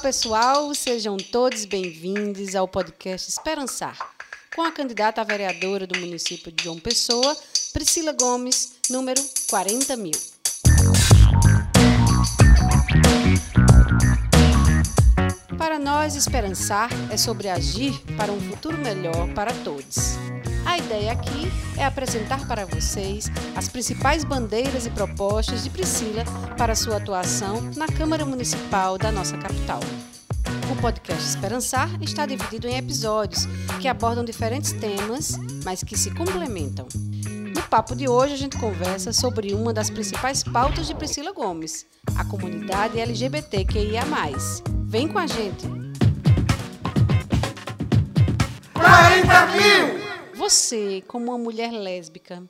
pessoal, sejam todos bem-vindos ao podcast Esperançar, com a candidata a vereadora do município de João Pessoa, Priscila Gomes, número 40 mil. Para nós, esperançar é sobre agir para um futuro melhor para todos. A ideia aqui é apresentar para vocês as principais bandeiras e propostas de Priscila para sua atuação na Câmara Municipal da nossa capital. O podcast Esperançar está dividido em episódios que abordam diferentes temas, mas que se complementam. No papo de hoje, a gente conversa sobre uma das principais pautas de Priscila Gomes, a comunidade LGBTQIA. Vem com a gente! 40 mil! Você, como uma mulher lésbica,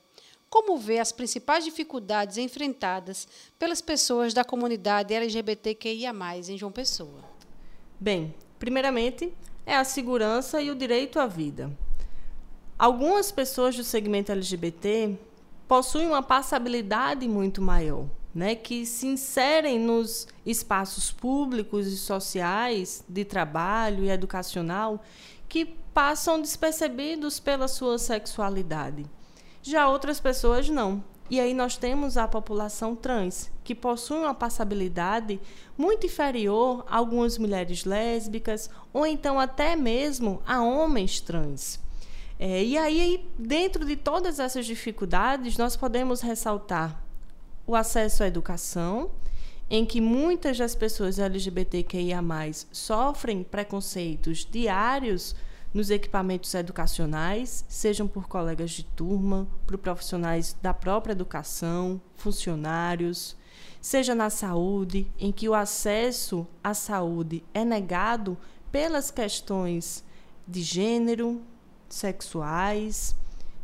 como vê as principais dificuldades enfrentadas pelas pessoas da comunidade LGBTQIA, em João Pessoa? Bem, primeiramente, é a segurança e o direito à vida. Algumas pessoas do segmento LGBT possuem uma passabilidade muito maior, né, que se inserem nos espaços públicos e sociais de trabalho e educacional que passam despercebidos pela sua sexualidade. Já outras pessoas não. E aí nós temos a população trans, que possui uma passabilidade muito inferior a algumas mulheres lésbicas ou então até mesmo a homens trans. É, e aí, dentro de todas essas dificuldades, nós podemos ressaltar o acesso à educação, em que muitas das pessoas LGBTQIA sofrem preconceitos diários nos equipamentos educacionais, sejam por colegas de turma, por profissionais da própria educação, funcionários, seja na saúde, em que o acesso à saúde é negado pelas questões de gênero, sexuais,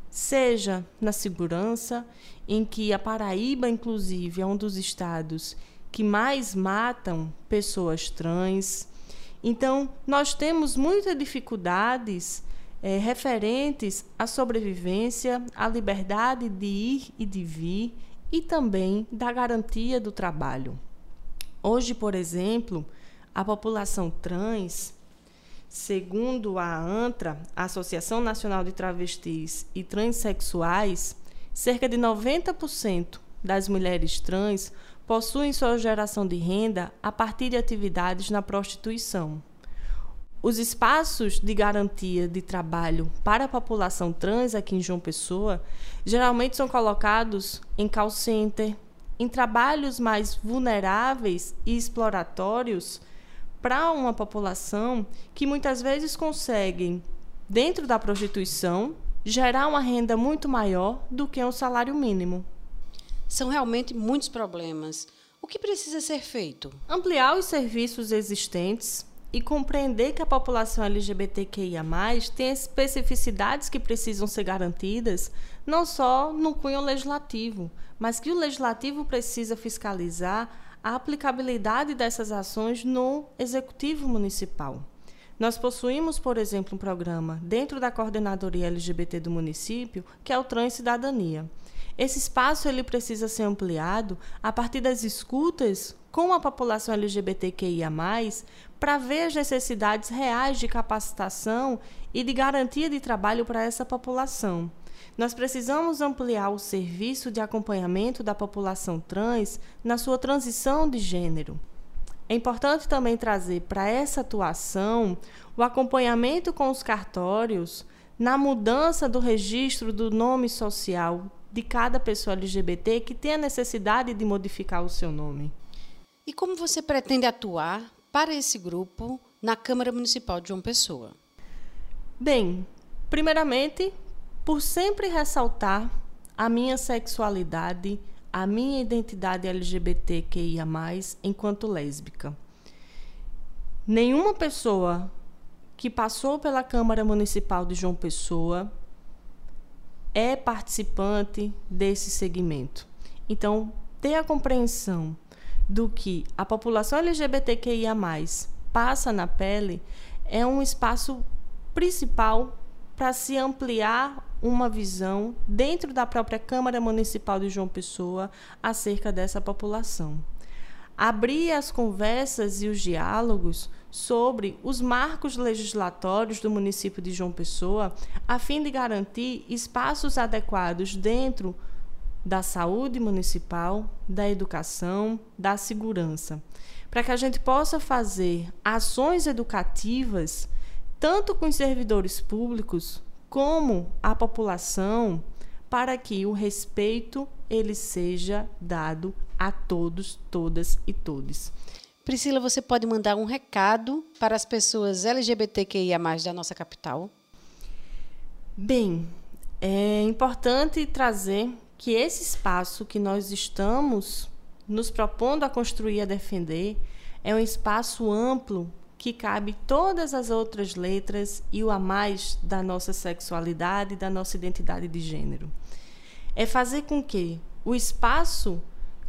seja na segurança, em que a Paraíba, inclusive, é um dos estados que mais matam pessoas trans. Então, nós temos muitas dificuldades é, referentes à sobrevivência, à liberdade de ir e de vir e também da garantia do trabalho. Hoje, por exemplo, a população trans, segundo a ANTRA, a Associação Nacional de Travestis e Transsexuais, cerca de 90% das mulheres trans possuem sua geração de renda a partir de atividades na prostituição. Os espaços de garantia de trabalho para a população trans aqui em João Pessoa geralmente são colocados em call center, em trabalhos mais vulneráveis e exploratórios para uma população que muitas vezes conseguem, dentro da prostituição, gerar uma renda muito maior do que um salário mínimo. São realmente muitos problemas. O que precisa ser feito? Ampliar os serviços existentes e compreender que a população LGBTQIA tem especificidades que precisam ser garantidas, não só no cunho legislativo, mas que o legislativo precisa fiscalizar a aplicabilidade dessas ações no executivo municipal. Nós possuímos, por exemplo, um programa dentro da coordenadoria LGBT do município, que é o Trans Cidadania. Esse espaço ele precisa ser ampliado a partir das escutas com a população LGBTQIA+, para ver as necessidades reais de capacitação e de garantia de trabalho para essa população. Nós precisamos ampliar o serviço de acompanhamento da população trans na sua transição de gênero. É importante também trazer para essa atuação o acompanhamento com os cartórios na mudança do registro do nome social de cada pessoa LGBT que tem a necessidade de modificar o seu nome. E como você pretende atuar para esse grupo na Câmara Municipal de João Pessoa? Bem, primeiramente, por sempre ressaltar a minha sexualidade, a minha identidade LGBTQIA, enquanto lésbica. Nenhuma pessoa que passou pela Câmara Municipal de João Pessoa é participante desse segmento. Então, ter a compreensão do que a população LGBTQIA passa na pele é um espaço principal para se ampliar uma visão dentro da própria Câmara Municipal de João Pessoa acerca dessa população. Abrir as conversas e os diálogos sobre os marcos legislatórios do município de João Pessoa, a fim de garantir espaços adequados dentro da saúde municipal, da educação, da segurança, para que a gente possa fazer ações educativas tanto com os servidores públicos como a população, para que o respeito ele seja dado a todos, todas e todos. Priscila, você pode mandar um recado para as pessoas LGBTQIA+ da nossa capital? Bem, é importante trazer que esse espaço que nós estamos nos propondo a construir e a defender é um espaço amplo que cabe todas as outras letras e o a mais da nossa sexualidade e da nossa identidade de gênero. É fazer com que o espaço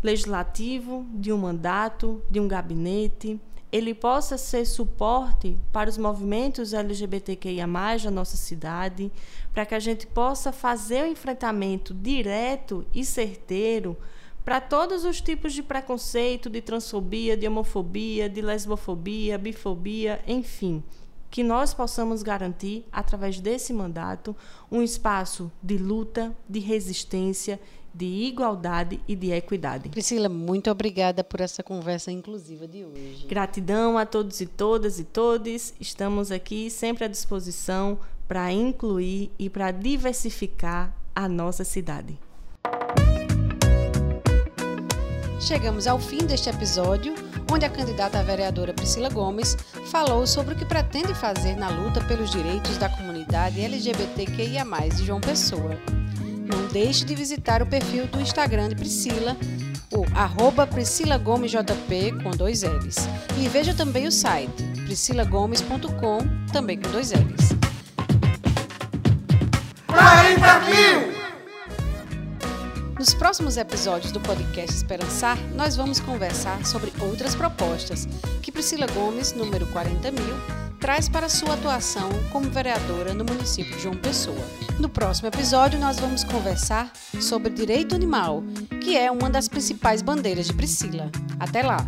legislativo de um mandato, de um gabinete, ele possa ser suporte para os movimentos LGBTQIA+, da nossa cidade, para que a gente possa fazer o enfrentamento direto e certeiro para todos os tipos de preconceito, de transfobia, de homofobia, de lesbofobia, bifobia, enfim, que nós possamos garantir, através desse mandato, um espaço de luta, de resistência, de igualdade e de equidade. Priscila, muito obrigada por essa conversa inclusiva de hoje. Gratidão a todos e todas e todes. Estamos aqui sempre à disposição para incluir e para diversificar a nossa cidade. Chegamos ao fim deste episódio, onde a candidata à vereadora Priscila Gomes falou sobre o que pretende fazer na luta pelos direitos da comunidade LGBTQIA+, de João Pessoa. Não deixe de visitar o perfil do Instagram de Priscila, o arroba com dois L's. E veja também o site priscilagomes.com, também com dois L's. 40 mil! Nos próximos episódios do podcast Esperançar, nós vamos conversar sobre outras propostas que Priscila Gomes, número 40 mil, traz para sua atuação como vereadora no município de João Pessoa. No próximo episódio, nós vamos conversar sobre direito animal, que é uma das principais bandeiras de Priscila. Até lá!